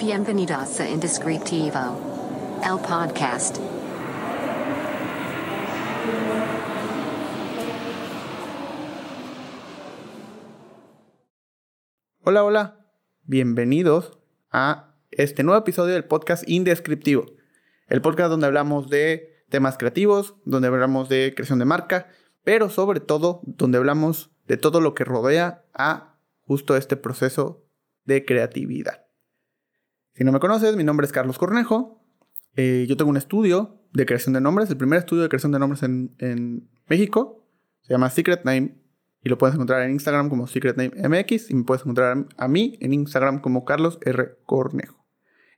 Bienvenidos a Indescriptivo, el podcast. Hola, hola. Bienvenidos a este nuevo episodio del podcast Indescriptivo. El podcast donde hablamos de temas creativos, donde hablamos de creación de marca, pero sobre todo donde hablamos de todo lo que rodea a justo este proceso de creatividad. Si no me conoces, mi nombre es Carlos Cornejo. Eh, yo tengo un estudio de creación de nombres, el primer estudio de creación de nombres en, en México. Se llama Secret Name y lo puedes encontrar en Instagram como Secret Name MX y me puedes encontrar a mí en Instagram como Carlos R. Cornejo.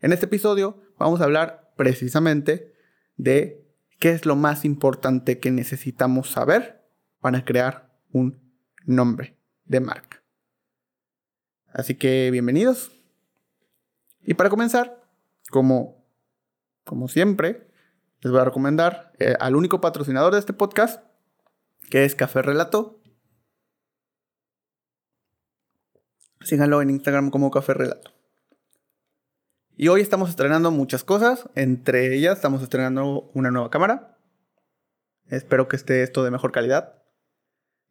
En este episodio vamos a hablar precisamente de qué es lo más importante que necesitamos saber para crear un nombre de marca. Así que bienvenidos. Y para comenzar, como, como siempre, les voy a recomendar eh, al único patrocinador de este podcast, que es Café Relato. Síganlo en Instagram como Café Relato. Y hoy estamos estrenando muchas cosas. Entre ellas estamos estrenando una nueva cámara. Espero que esté esto de mejor calidad.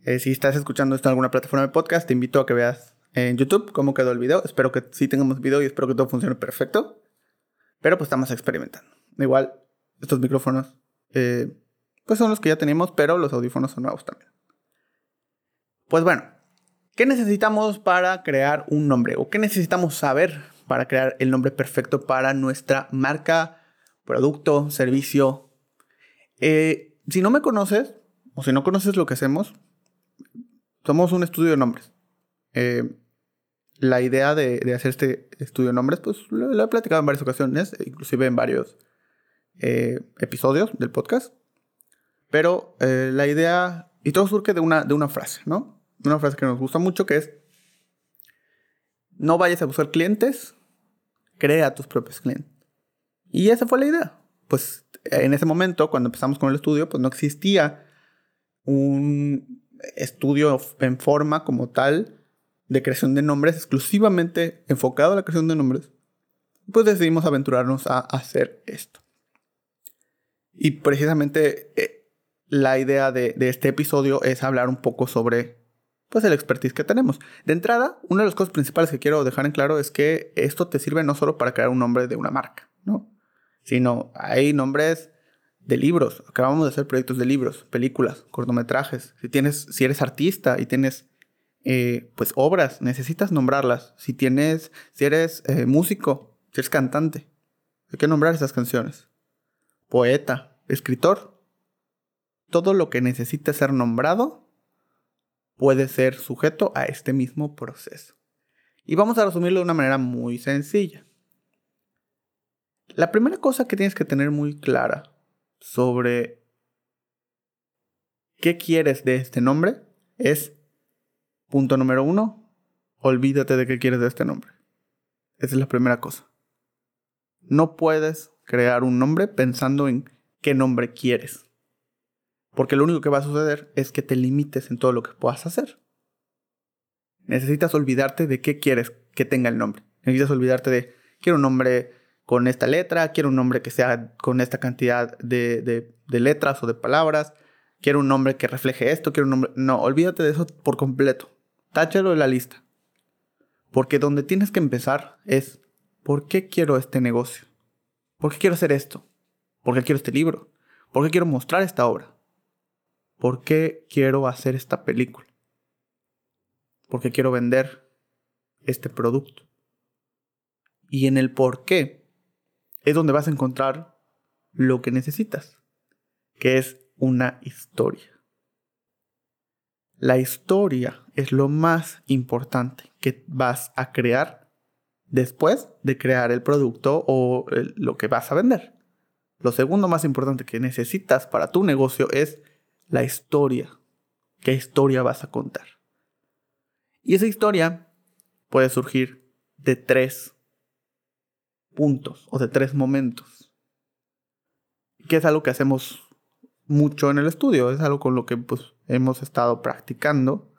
Eh, si estás escuchando esto en alguna plataforma de podcast, te invito a que veas en YouTube cómo quedó el video. Espero que sí tengamos video y espero que todo funcione perfecto. Pero pues estamos experimentando. Igual, estos micrófonos, eh, pues son los que ya tenemos, pero los audífonos son nuevos también. Pues bueno, ¿qué necesitamos para crear un nombre? ¿O qué necesitamos saber para crear el nombre perfecto para nuestra marca, producto, servicio? Eh, si no me conoces, o si no conoces lo que hacemos, somos un estudio de nombres. Eh, la idea de, hacer este estudio de nombres, pues lo, he platicado en varias ocasiones, inclusive en varios eh, episodios del podcast. Pero eh, la idea, y todo surge de una, de una frase, ¿no? Una frase que nos gusta mucho que es, no vayas a buscar clientes, crea tus propios clientes. Y esa fue la idea. Pues en ese momento, cuando empezamos con el estudio, pues no existía un estudio en forma como tal de creación de nombres, exclusivamente enfocado a la creación de nombres, pues decidimos aventurarnos a hacer esto. Y precisamente eh, la idea de, este episodio es hablar un poco sobre pues el expertise que tenemos. De entrada, una de las cosas principales que quiero dejar en claro es que esto te sirve no solo para crear un nombre de una marca, ¿no? Sino hay nombres de libros. Acabamos de hacer proyectos de libros, películas, cortometrajes. Si tienes, si eres artista y tienes eh, pues obras, necesitas nombrarlas. Si tienes, si eres eh, músico, si eres cantante, hay que nombrar esas canciones. Poeta, escritor. Todo lo que necesite ser nombrado puede ser sujeto a este mismo proceso. Y vamos a resumirlo de una manera muy sencilla. La primera cosa que tienes que tener muy clara sobre qué quieres de este nombre es Punto número uno, olvídate de qué quieres de este nombre. Esa es la primera cosa. No puedes crear un nombre pensando en qué nombre quieres. Porque lo único que va a suceder es que te limites en todo lo que puedas hacer. Necesitas olvidarte de qué quieres que tenga el nombre. Necesitas olvidarte de, quiero un nombre con esta letra, quiero un nombre que sea con esta cantidad de, letras o de palabras, quiero un nombre que refleje esto, quiero un nombre... No, olvídate de eso por completo. Táchalo de la lista. Porque donde tienes que empezar es, ¿por qué quiero este negocio? ¿Por qué quiero hacer esto? ¿Por qué quiero este libro? ¿Por qué quiero mostrar esta obra? ¿Por qué quiero hacer esta película? ¿Por qué quiero vender este producto? Y en el por qué es donde vas a encontrar lo que necesitas, que es una historia. La historia es lo más importante que vas a crear después de crear el producto o lo que vas a vender. Lo segundo más importante que necesitas para tu negocio es la historia. ¿Qué historia vas a contar? Y esa historia puede surgir de tres puntos o de tres momentos. Que es algo que hacemos mucho en el estudio, es algo con lo que pues, hemos estado practicando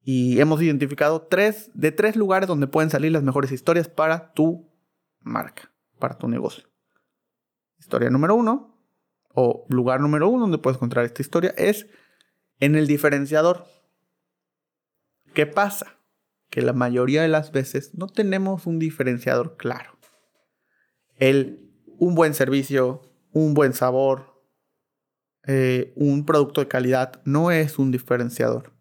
y hemos identificado tres de tres lugares donde pueden salir las mejores historias para tu marca, para tu negocio. Historia número uno, o lugar número uno donde puedes encontrar esta historia, es en el diferenciador. ¿Qué pasa? Que la mayoría de las veces no tenemos un diferenciador claro. El, un buen servicio, un buen sabor, eh, un producto de calidad no es un diferenciador.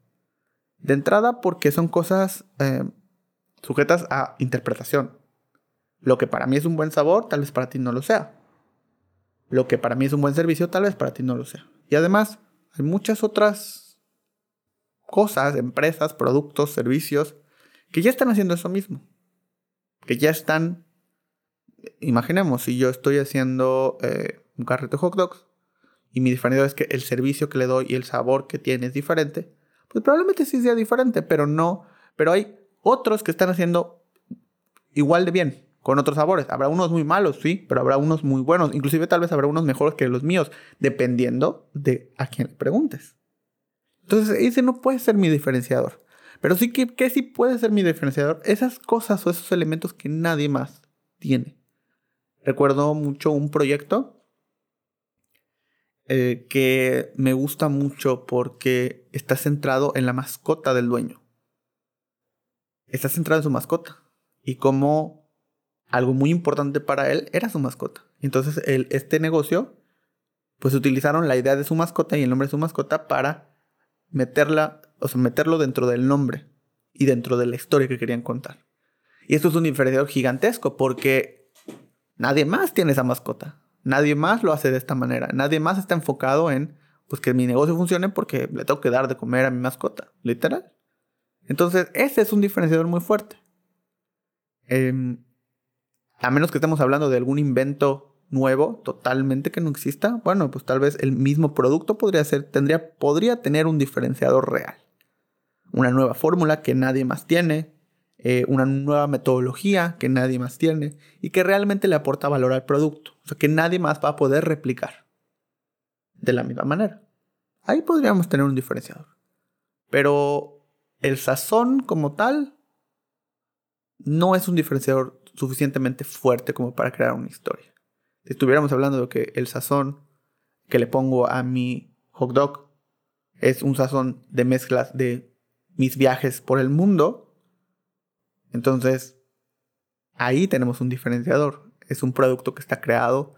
De entrada porque son cosas eh, sujetas a interpretación. Lo que para mí es un buen sabor, tal vez para ti no lo sea. Lo que para mí es un buen servicio, tal vez para ti no lo sea. Y además, hay muchas otras cosas, empresas, productos, servicios, que ya están haciendo eso mismo. Que ya están... Imaginemos, si yo estoy haciendo eh, un carrito de hot dogs y mi diferencia es que el servicio que le doy y el sabor que tiene es diferente, pues probablemente sí sea diferente, pero no. Pero hay otros que están haciendo igual de bien con otros sabores. Habrá unos muy malos, sí, pero habrá unos muy buenos. Inclusive tal vez habrá unos mejores que los míos, dependiendo de a quién le preguntes. Entonces, ese no puede ser mi diferenciador. Pero sí que, que sí puede ser mi diferenciador. Esas cosas o esos elementos que nadie más tiene. Recuerdo mucho un proyecto eh, que me gusta mucho porque está centrado en la mascota del dueño. Está centrado en su mascota. Y como algo muy importante para él era su mascota. Entonces, este negocio, pues utilizaron la idea de su mascota y el nombre de su mascota para meterla, o sea, meterlo dentro del nombre y dentro de la historia que querían contar. Y esto es un diferenciador gigantesco porque nadie más tiene esa mascota. Nadie más lo hace de esta manera. Nadie más está enfocado en pues que mi negocio funcione porque le tengo que dar de comer a mi mascota, literal. Entonces, ese es un diferenciador muy fuerte. Eh, a menos que estemos hablando de algún invento nuevo, totalmente que no exista, bueno, pues tal vez el mismo producto podría ser, tendría, podría tener un diferenciador real. Una nueva fórmula que nadie más tiene, eh, una nueva metodología que nadie más tiene y que realmente le aporta valor al producto, o sea, que nadie más va a poder replicar de la misma manera. Ahí podríamos tener un diferenciador. Pero el sazón como tal no es un diferenciador suficientemente fuerte como para crear una historia. Si estuviéramos hablando de que el sazón que le pongo a mi hot dog es un sazón de mezclas de mis viajes por el mundo, entonces ahí tenemos un diferenciador. Es un producto que está creado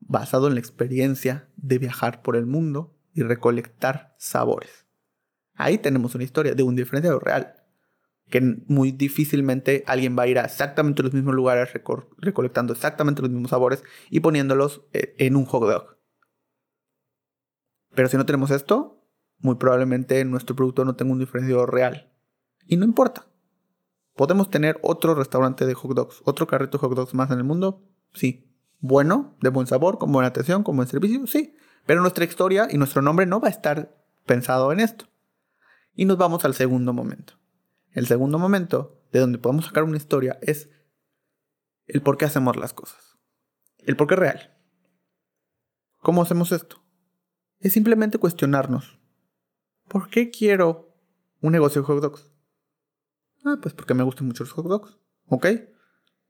basado en la experiencia de viajar por el mundo y recolectar sabores. Ahí tenemos una historia de un diferenciador real que muy difícilmente alguien va a ir a exactamente los mismos lugares recolectando exactamente los mismos sabores y poniéndolos eh, en un hot dog. Pero si no tenemos esto, muy probablemente nuestro producto no tenga un diferenciador real. Y no importa. ¿Podemos tener otro restaurante de hot dogs, otro carrito de hot dogs más en el mundo? Sí. Bueno, de buen sabor, con buena atención, con buen servicio, sí. Pero nuestra historia y nuestro nombre no va a estar pensado en esto. Y nos vamos al segundo momento. El segundo momento de donde podemos sacar una historia es el por qué hacemos las cosas. El por qué real. ¿Cómo hacemos esto? Es simplemente cuestionarnos. ¿Por qué quiero un negocio de hot dogs? Ah, pues porque me gustan mucho los hot dogs. ¿Ok?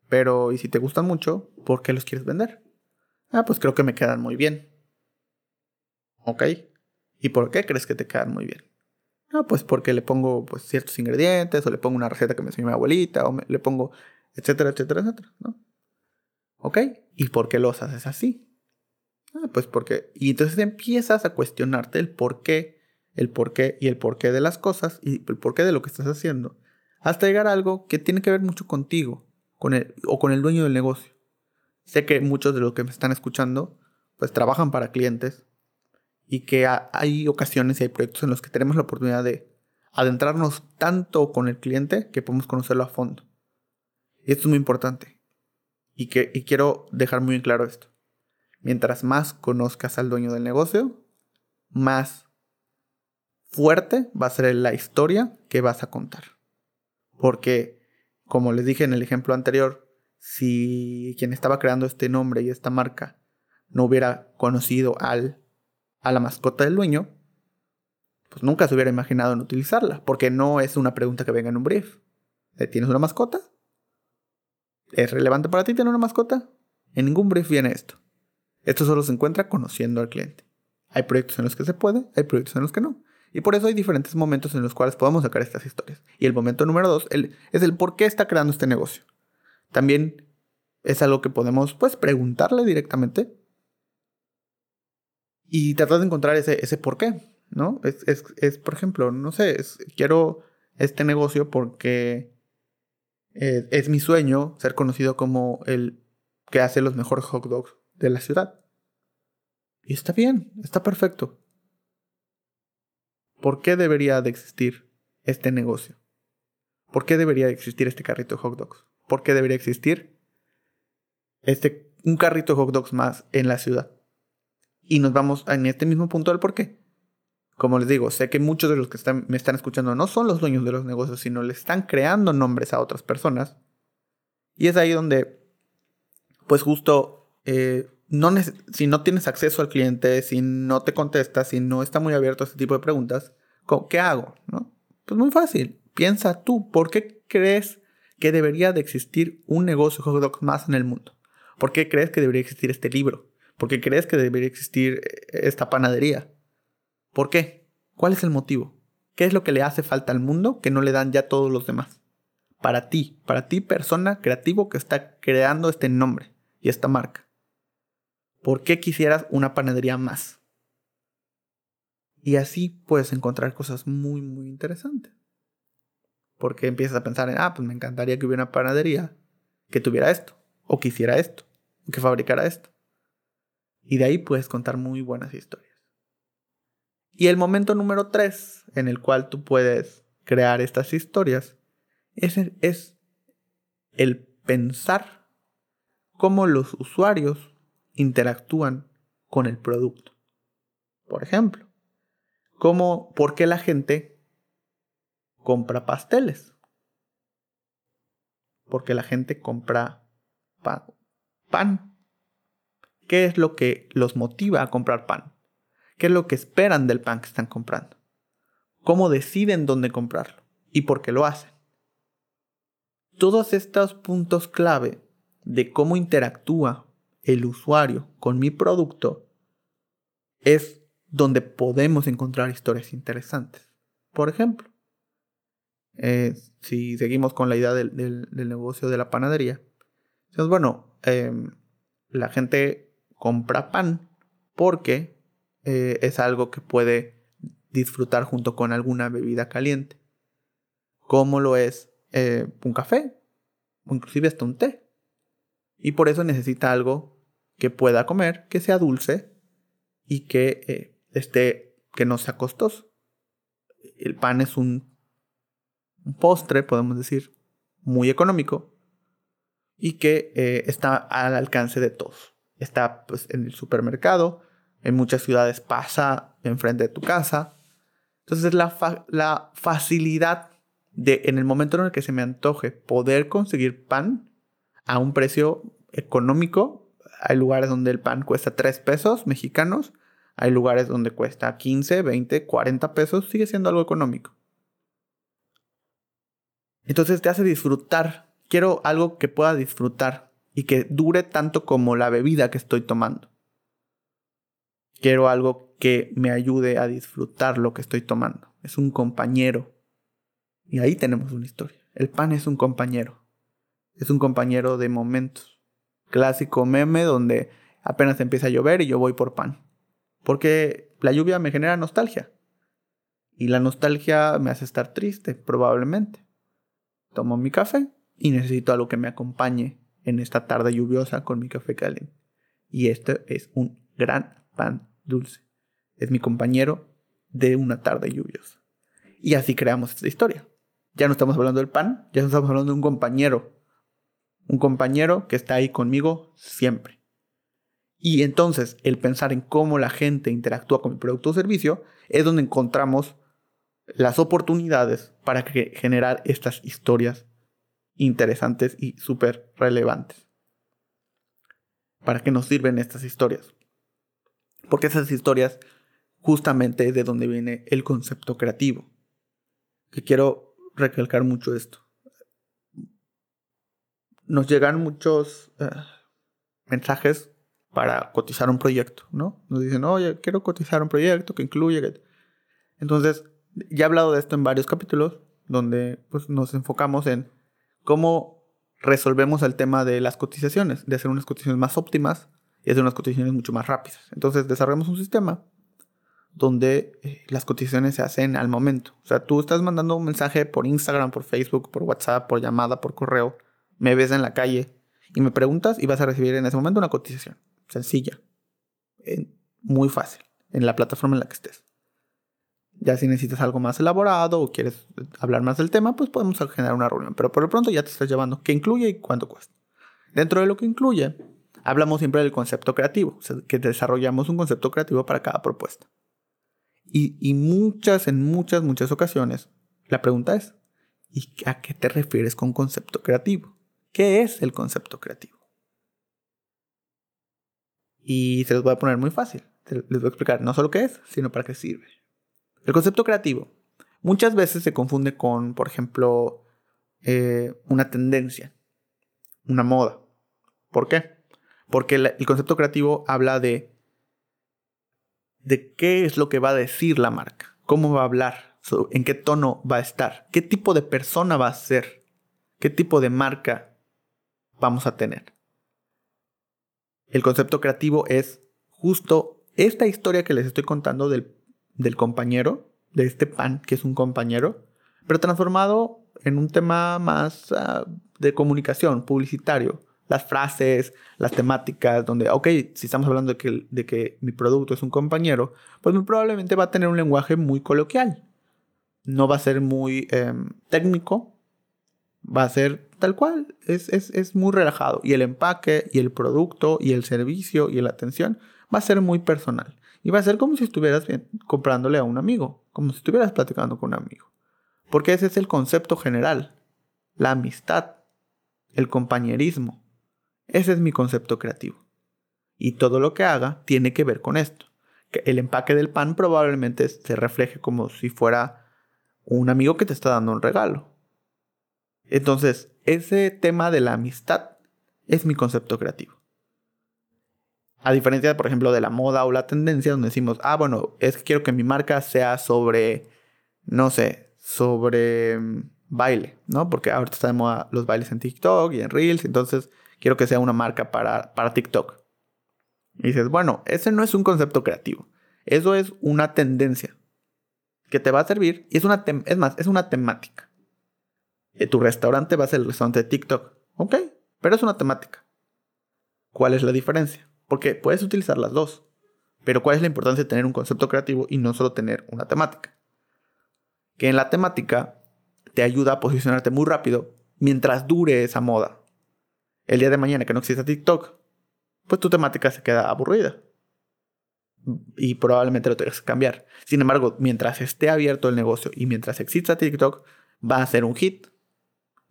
Pero, ¿y si te gustan mucho, por qué los quieres vender? Ah, pues creo que me quedan muy bien. ¿Ok? ¿Y por qué crees que te quedan muy bien? No, pues porque le pongo pues, ciertos ingredientes, o le pongo una receta que me enseñó mi abuelita, o le pongo, etcétera, etcétera, etcétera, ¿no? ¿Ok? ¿Y por qué los haces así? Ah, pues porque... Y entonces empiezas a cuestionarte el por qué, el por qué y el por qué de las cosas y el por qué de lo que estás haciendo. Hasta llegar a algo que tiene que ver mucho contigo con o con el dueño del negocio. Sé que muchos de los que me están escuchando pues trabajan para clientes y que hay ocasiones y hay proyectos en los que tenemos la oportunidad de adentrarnos tanto con el cliente que podemos conocerlo a fondo. Y esto es muy importante. Y quiero dejar muy claro esto. Mientras más conozcas al dueño del negocio, más fuerte va a ser la historia que vas a contar. Porque, como les dije en el ejemplo anterior, si quien estaba creando este nombre y esta marca no hubiera conocido al a la mascota del dueño, pues nunca se hubiera imaginado en utilizarla, porque no es una pregunta que venga en un brief. ¿Tienes una mascota? ¿Es relevante para ti tener una mascota? En ningún brief viene esto. Esto solo se encuentra conociendo al cliente. Hay proyectos en los que se puede, hay proyectos en los que no. Y por eso hay diferentes momentos en los cuales podemos sacar estas historias. Y el momento número dos es el por qué está creando este negocio. También es algo que podemos pues preguntarle directamente y tratar de encontrar ese, ese por qué, ¿no? Es, por ejemplo, no sé, quiero este negocio porque eh, es mi sueño ser conocido como el que hace los mejores hot dogs de la ciudad. Y está bien, está perfecto. ¿Por qué debería de existir este negocio? ¿Por qué debería de existir este carrito de hot dogs? ¿Por qué debería existir este, un carrito de hot dogs más en la ciudad? Y nos vamos en este mismo punto del por qué. Como les digo, sé que muchos de los que me están escuchando no son los dueños de los negocios, sino le están creando nombres a otras personas. Y es ahí donde, pues justo, eh, no si no tienes acceso al cliente, si no te contesta, si no está muy abierto a este tipo de preguntas, ¿qué hago? Pues muy fácil. Piensa tú, ¿por qué crees que debería de existir un negocio hot dogs más en el mundo? ¿Por qué crees que debería existir este libro? ¿Por qué crees que debería existir eh, esta panadería? ¿Por qué? ¿Cuál es el motivo? ¿Qué es lo que le hace falta al mundo que no le dan ya todos los demás? Para ti, para ti persona creativo que está creando este nombre y esta marca. ¿Por qué quisieras una panadería más? Y así puedes encontrar cosas muy, muy interesantes. Porque empiezas a pensar en, ah, pues me encantaría que hubiera una panadería que tuviera esto, o que hiciera esto, o que fabricara esto. Y de ahí puedes contar muy buenas historias. Y el momento número tres en el cual tú puedes crear estas historias es es el pensar cómo los usuarios interactúan con el producto. Por ejemplo, cómo, ¿por qué la gente compra pasteles? Porque la gente compra pan. ¿Qué es lo que los motiva a comprar pan? ¿Qué es lo que esperan del pan que están comprando? ¿Cómo deciden dónde comprarlo? ¿Y por qué lo hacen? Todos estos puntos clave de cómo interactúa el usuario con mi producto es donde podemos encontrar historias interesantes. Por ejemplo, eh, si seguimos con la idea del, negocio de la panadería, entonces, bueno, em, la gente compra pan porque eh, es algo que puede disfrutar junto con alguna bebida caliente, como lo es eh, un café o inclusive hasta un té. Y por eso necesita algo que pueda comer, que sea dulce y que eh, esté, que no sea costoso. El pan es un, postre, podemos decir, muy económico y que está al alcance de todos está pues, en el supermercado, en muchas ciudades pasa enfrente de tu casa. Entonces la, la facilidad de en el momento en el que se me antoje poder conseguir pan a un precio económico, hay lugares donde el pan cuesta 3 pesos mexicanos, hay lugares donde cuesta 15, 20, 40 pesos, sigue siendo algo económico. Entonces te hace disfrutar. Quiero algo que pueda disfrutar y que dure tanto como la bebida que estoy tomando. Quiero algo que me ayude a disfrutar lo que estoy tomando. Es un compañero. Y ahí tenemos una historia. El pan es un compañero. Es un compañero de momentos. Clásico meme donde apenas empieza a llover y yo voy por pan. Porque la lluvia me genera nostalgia. Y la nostalgia me hace estar triste, probablemente. Tomo mi café y necesito algo que me acompañe en esta tarde lluviosa con mi café caliente. Y este es un gran pan dulce. Es mi compañero de una tarde lluviosa. Y así creamos esta historia. Ya no estamos hablando del pan, ya no estamos hablando de un compañero. Un compañero que está ahí conmigo siempre. Y entonces el pensar en cómo la gente interactúa con mi producto o servicio es donde encontramos las oportunidades para generar estas historias interesantes y súper relevantes. ¿Para qué nos sirven estas historias? Porque esas historias justamente es de donde viene el concepto creativo. Que quiero recalcar mucho esto. Nos llegan muchos eh, mensajes para cotizar un proyecto, ¿no? Nos dicen, oye, quiero cotizar un proyecto que incluye... Entonces, ya he hablado de esto en varios capítulos, donde pues, nos enfocamos en cómo resolvemos el tema de las cotizaciones, de hacer unas cotizaciones más óptimas y hacer unas cotizaciones mucho más rápidas. Entonces, desarrollamos un sistema donde eh, las cotizaciones se hacen al momento. O sea, tú estás mandando un mensaje por Instagram, por Facebook, por WhatsApp, por llamada, por correo, me ves en la calle y me preguntas y vas a recibir en ese momento una cotización. Sencilla. muy fácil. En la plataforma en la que estés. Ya si necesitas algo más elaborado o quieres hablar más del tema, pues podemos generar una reunión. Pero por lo pronto ya te estás llevando qué incluye y cuánto cuesta. Dentro de lo que incluye, hablamos siempre del concepto creativo, que desarrollamos un concepto creativo para cada propuesta. Y, muchas, en muchas, muchas ocasiones, la pregunta es, ¿y a qué te refieres con concepto creativo? ¿Qué es el concepto creativo? Y se los voy a poner muy fácil. Les voy a explicar no solo qué es, sino para qué sirve. El concepto creativo muchas veces se confunde con, por ejemplo, eh, una tendencia, una moda. ¿Por qué? Porque el concepto creativo habla de de qué es lo que va a decir la marca, cómo va a hablar, en qué tono va a estar, qué tipo de persona va a ser, qué tipo de marca vamos a tener. El concepto creativo es justo esta historia que les estoy contando del, compañero, de este pan que es un compañero, pero transformado en un tema más ah, de comunicación, publicitario, las frases, las temáticas, donde, ok, si estamos hablando de que, de que mi producto es un compañero, pues muy probablemente va a tener un lenguaje muy coloquial. No va a ser muy em, técnico, va a ser tal cual, es, es, muy relajado. Y el empaque, y el producto, y el servicio, y la atención va a ser muy personal. Y va a ser como si estuvieras comprándole a un amigo, como si estuvieras platicando con un amigo. Porque ese es el concepto general, la amistad, el compañerismo. Ese es mi concepto creativo. Y todo lo que haga tiene que ver con esto. Que el empaque del pan probablemente se refleje como si fuera un amigo que te está dando un regalo. Entonces, ese tema de la amistad es mi concepto creativo. A diferencia, por ejemplo, de la moda o la tendencia, donde decimos, ah, bueno, es que quiero que mi marca sea sobre, no sé, sobre mm, baile, ¿no? Porque ahorita está de moda los bailes en TikTok y en Reels, entonces quiero que sea una marca para, para TikTok. Y dices, bueno, ese no es un concepto creativo. Eso es una tendencia que te va a servir y es una, es más, es una temática. Eh, tu restaurante va a ser el restaurante de TikTok. Ok, pero es una temática. ¿Cuál es la diferencia? Porque puedes utilizar las dos. Pero ¿cuál es la importancia de tener un concepto creativo y no solo tener una temática? Que en la temática te ayuda a posicionarte muy rápido mientras dure esa moda el día de mañana que no exista TikTok, pues tu temática se queda aburrida. Y probablemente lo tengas que cambiar. Sin embargo, mientras esté abierto el negocio y mientras exista TikTok, va a ser un hit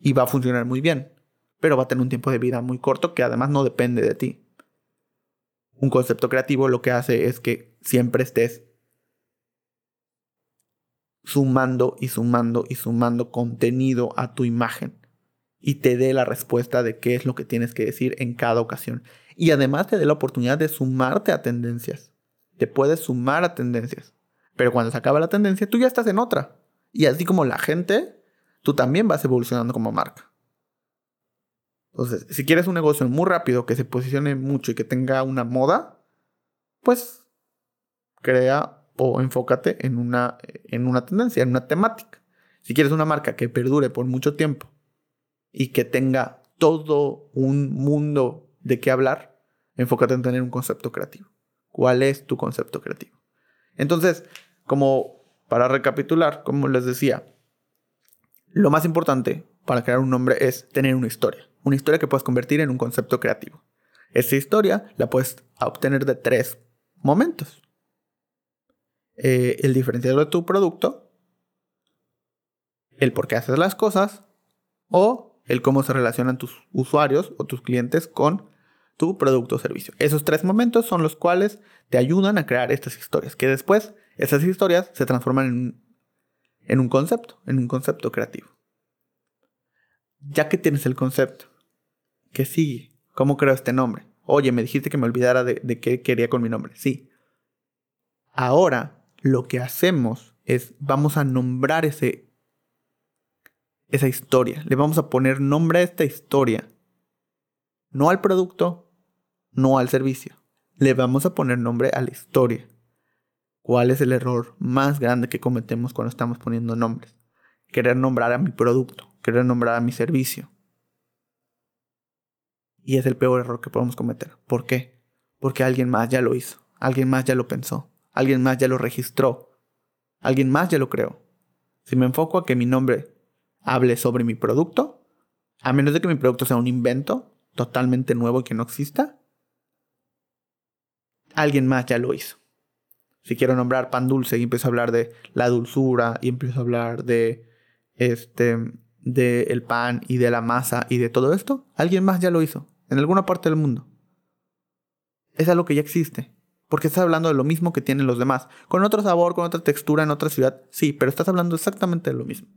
y va a funcionar muy bien. Pero va a tener un tiempo de vida muy corto que además no depende de ti. Un concepto creativo lo que hace es que siempre estés sumando y sumando y sumando contenido a tu imagen y te dé la respuesta de qué es lo que tienes que decir en cada ocasión. Y además te dé la oportunidad de sumarte a tendencias. Te puedes sumar a tendencias. Pero cuando se acaba la tendencia, tú ya estás en otra. Y así como la gente, tú también vas evolucionando como marca. Entonces, si quieres un negocio muy rápido, que se posicione mucho y que tenga una moda, pues crea o enfócate en una, en una tendencia, en una temática. Si quieres una marca que perdure por mucho tiempo y que tenga todo un mundo de qué hablar, enfócate en tener un concepto creativo. ¿Cuál es tu concepto creativo? Entonces, como para recapitular, como les decía, lo más importante para crear un nombre es tener una historia. Una historia que puedas convertir en un concepto creativo. Esa historia la puedes obtener de tres momentos. Eh, el diferenciador de tu producto, el por qué haces las cosas o el cómo se relacionan tus usuarios o tus clientes con tu producto o servicio. Esos tres momentos son los cuales te ayudan a crear estas historias, que después esas historias se transforman en, en un concepto, en un concepto creativo. Ya que tienes el concepto, ¿Qué sigue? ¿Cómo creo este nombre? Oye, me dijiste que me olvidara de, qué quería con mi nombre. Sí. Ahora lo que hacemos es vamos a nombrar ese, esa historia. Le vamos a poner nombre a esta historia. No al producto, no al servicio. Le vamos a poner nombre a la historia. ¿Cuál es el error más grande que cometemos cuando estamos poniendo nombres? Querer nombrar a mi producto, querer nombrar a mi servicio. Y es el peor error que podemos cometer. ¿Por qué? Porque alguien más ya lo hizo, alguien más ya lo pensó, alguien más ya lo registró, alguien más ya lo creó. Si me enfoco a que mi nombre hable sobre mi producto, a menos de que mi producto sea un invento totalmente nuevo y que no exista, alguien más ya lo hizo. Si quiero nombrar pan dulce y empiezo a hablar de la dulzura y empiezo a hablar de este de el pan y de la masa y de todo esto, alguien más ya lo hizo en alguna parte del mundo. Es algo que ya existe. Porque estás hablando de lo mismo que tienen los demás. Con otro sabor, con otra textura, en otra ciudad. Sí, pero estás hablando exactamente de lo mismo.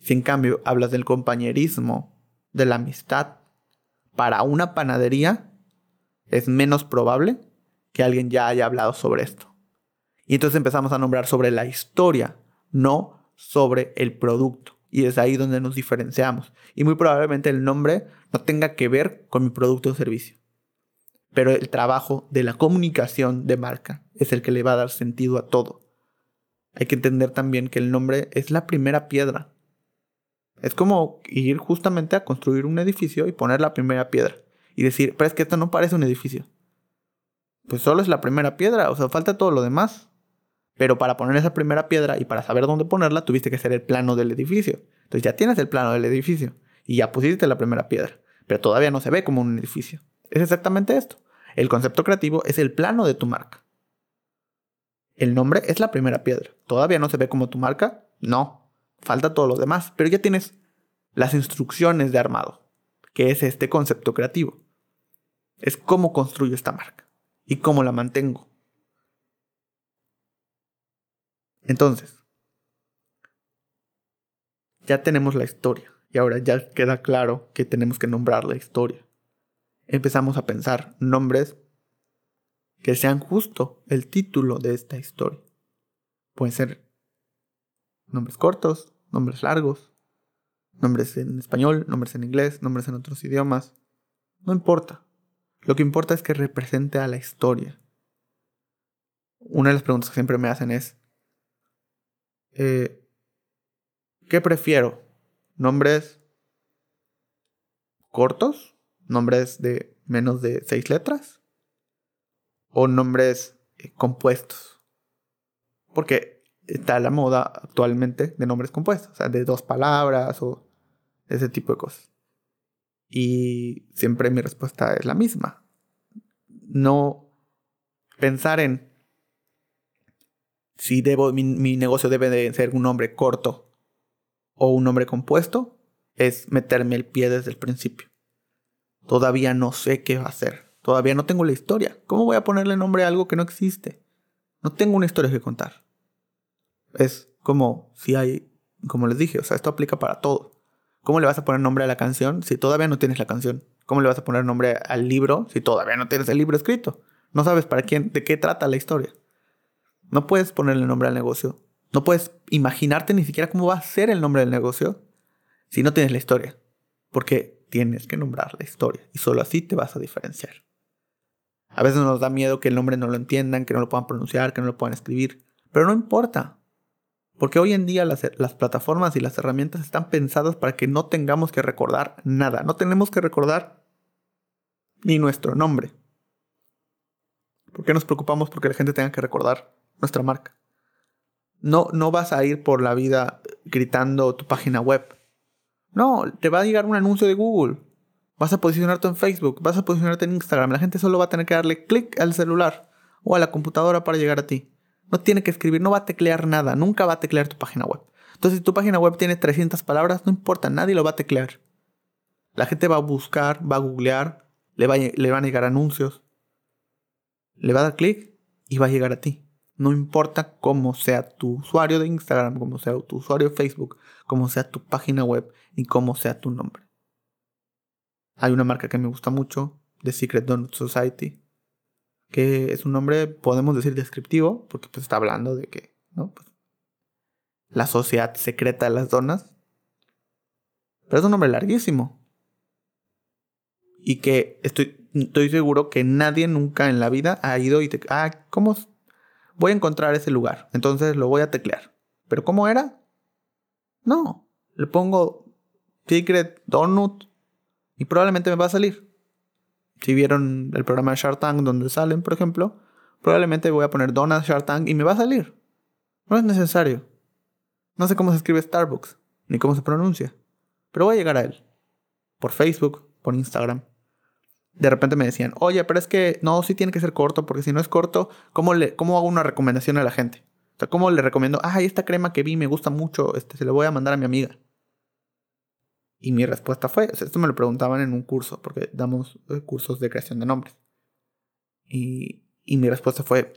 Si en cambio hablas del compañerismo, de la amistad, para una panadería, es menos probable que alguien ya haya hablado sobre esto. Y entonces empezamos a nombrar sobre la historia, no sobre el producto. Y es ahí donde nos diferenciamos. Y muy probablemente el nombre no tenga que ver con mi producto o servicio. Pero el trabajo de la comunicación de marca es el que le va a dar sentido a todo. Hay que entender también que el nombre es la primera piedra. Es como ir justamente a construir un edificio y poner la primera piedra. Y decir, pero es que esto no parece un edificio. Pues solo es la primera piedra, o sea, falta todo lo demás. Pero para poner esa primera piedra y para saber dónde ponerla, tuviste que hacer el plano del edificio. Entonces ya tienes el plano del edificio y ya pusiste la primera piedra pero todavía no se ve como un edificio. Es exactamente esto. El concepto creativo es el plano de tu marca. El nombre es la primera piedra. ¿Todavía no se ve como tu marca? No. Falta todo lo demás, pero ya tienes las instrucciones de armado, que es este concepto creativo. Es cómo construyo esta marca y cómo la mantengo. Entonces, ya tenemos la historia. Y ahora ya queda claro que tenemos que nombrar la historia. Empezamos a pensar nombres que sean justo el título de esta historia. Pueden ser nombres cortos, nombres largos, nombres en español, nombres en inglés, nombres en otros idiomas. No importa. Lo que importa es que represente a la historia. Una de las preguntas que siempre me hacen es, eh, ¿qué prefiero? nombres cortos, nombres de menos de seis letras o nombres eh, compuestos. Porque está la moda actualmente de nombres compuestos, o sea, de dos palabras o ese tipo de cosas. Y siempre mi respuesta es la misma. No pensar en si debo, mi, negocio debe de ser un nombre corto o un nombre compuesto es meterme el pie desde el principio. Todavía no sé qué va a hacer. Todavía no tengo la historia. ¿Cómo voy a ponerle nombre a algo que no existe? No tengo una historia que contar. Es como si hay, como les dije, o sea, esto aplica para todo. ¿Cómo le vas a poner nombre a la canción si todavía no tienes la canción? ¿Cómo le vas a poner nombre al libro si todavía no tienes el libro escrito? No sabes para quién, de qué trata la historia. No puedes ponerle nombre al negocio no puedes imaginarte ni siquiera cómo va a ser el nombre del negocio si no tienes la historia. Porque tienes que nombrar la historia y solo así te vas a diferenciar. A veces nos da miedo que el nombre no lo entiendan, que no lo puedan pronunciar, que no lo puedan escribir. Pero no importa. Porque hoy en día las, plataformas y las herramientas están pensadas para que no tengamos que recordar nada. No tenemos que recordar ni nuestro nombre. ¿Por qué nos preocupamos porque la gente tenga que recordar nuestra marca? No, no vas a ir por la vida gritando tu página web. No, te va a llegar un anuncio de Google. Vas a posicionarte en Facebook, vas a posicionarte en Instagram. La gente solo va a tener que darle clic al celular o a la computadora para llegar a ti. No tiene que escribir, no va a teclear nada, nunca va a teclear tu página web. Entonces, si tu página web tiene 300 palabras, no importa, nadie lo va a teclear. La gente va a buscar, va a googlear, le, va le van a llegar anuncios, le va a dar clic y va a llegar a ti. No importa cómo sea tu usuario de Instagram, cómo sea tu usuario de Facebook, cómo sea tu página web y cómo sea tu nombre. Hay una marca que me gusta mucho, The Secret Donut Society, que es un nombre, podemos decir, descriptivo, porque pues está hablando de que, ¿no? Pues, la sociedad secreta de las donas. Pero es un nombre larguísimo. Y que estoy, estoy seguro que nadie nunca en la vida ha ido y te... Ah, ¿cómo voy a encontrar ese lugar? Entonces lo voy a teclear. ¿Pero cómo era? No. Le pongo Secret Donut y probablemente me va a salir. Si vieron el programa de Shark Tank donde salen, por ejemplo, probablemente voy a poner Donut Shark Tank y me va a salir. No es necesario. No sé cómo se escribe Starbucks, ni cómo se pronuncia, pero voy a llegar a él. Por Facebook, por Instagram. De repente me decían, oye, pero es que no, sí tiene que ser corto, porque si no es corto, ¿cómo, le, cómo hago una recomendación a la gente? O sea, ¿cómo le recomiendo, ay, esta crema que vi me gusta mucho, este, se la voy a mandar a mi amiga? Y mi respuesta fue, esto me lo preguntaban en un curso, porque damos eh, cursos de creación de nombres. Y, y mi respuesta fue,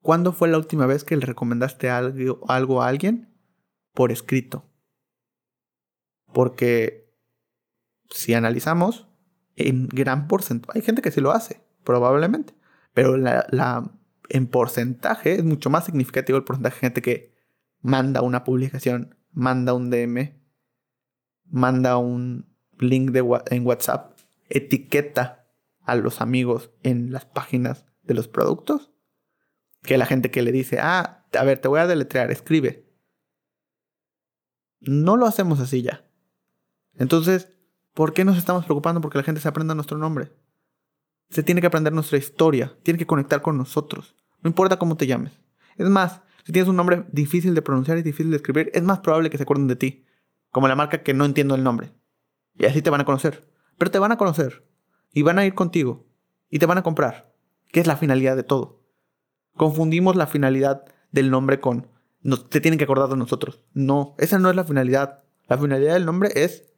¿cuándo fue la última vez que le recomendaste algo, algo a alguien por escrito? Porque si analizamos, en gran porcentaje, hay gente que sí lo hace, probablemente, pero la, la, en porcentaje es mucho más significativo el porcentaje de gente que manda una publicación, manda un DM manda un link de, en WhatsApp, etiqueta a los amigos en las páginas de los productos, que la gente que le dice, ah, a ver, te voy a deletrear, escribe. No lo hacemos así ya. Entonces, ¿por qué nos estamos preocupando porque la gente se aprenda nuestro nombre? Se tiene que aprender nuestra historia, tiene que conectar con nosotros. No importa cómo te llames. Es más, si tienes un nombre difícil de pronunciar y difícil de escribir, es más probable que se acuerden de ti como la marca que no entiendo el nombre. Y así te van a conocer. Pero te van a conocer. Y van a ir contigo. Y te van a comprar. ¿Qué es la finalidad de todo? Confundimos la finalidad del nombre con no, te tienen que acordar de nosotros. No, esa no es la finalidad. La finalidad del nombre es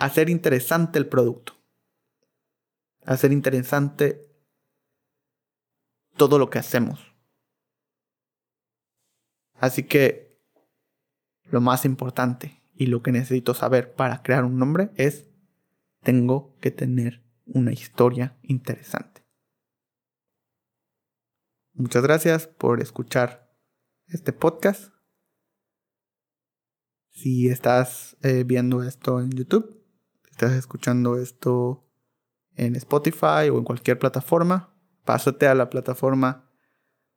hacer interesante el producto. Hacer interesante todo lo que hacemos. Así que lo más importante y lo que necesito saber para crear un nombre es, tengo que tener una historia interesante. Muchas gracias por escuchar este podcast. Si estás eh, viendo esto en YouTube, estás escuchando esto en Spotify o en cualquier plataforma, pásate a la plataforma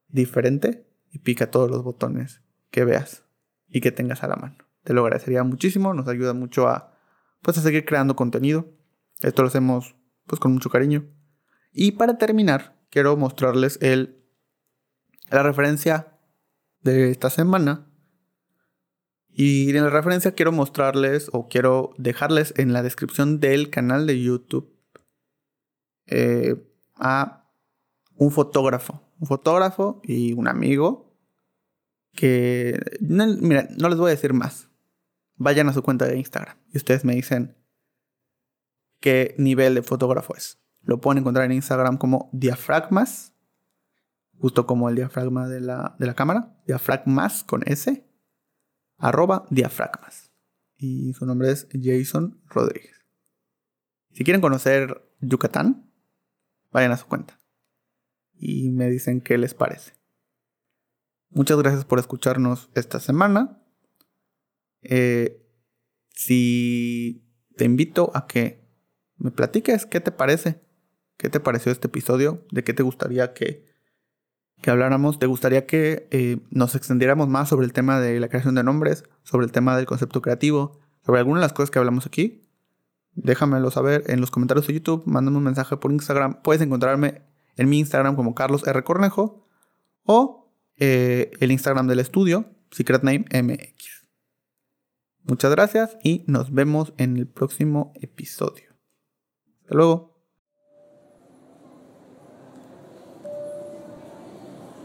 diferente y pica todos los botones que veas y que tengas a la mano. Te lo agradecería muchísimo, nos ayuda mucho a, pues, a seguir creando contenido. Esto lo hacemos pues con mucho cariño. Y para terminar, quiero mostrarles el, la referencia de esta semana. Y en la referencia quiero mostrarles o quiero dejarles en la descripción del canal de YouTube eh, a un fotógrafo. Un fotógrafo y un amigo que, no, mira, no les voy a decir más. Vayan a su cuenta de Instagram y ustedes me dicen qué nivel de fotógrafo es. Lo pueden encontrar en Instagram como diafragmas, justo como el diafragma de la, de la cámara, diafragmas con S, arroba diafragmas. Y su nombre es Jason Rodríguez. Si quieren conocer Yucatán, vayan a su cuenta y me dicen qué les parece. Muchas gracias por escucharnos esta semana. Eh, si te invito a que me platiques qué te parece, qué te pareció este episodio, de qué te gustaría que, que habláramos, te gustaría que eh, nos extendiéramos más sobre el tema de la creación de nombres, sobre el tema del concepto creativo, sobre algunas de las cosas que hablamos aquí. Déjamelo saber en los comentarios de YouTube, mándame un mensaje por Instagram. Puedes encontrarme en mi Instagram como Carlos R. Cornejo o eh, el Instagram del estudio, Secret Name MX. Muchas gracias y nos vemos en el próximo episodio. Hasta luego.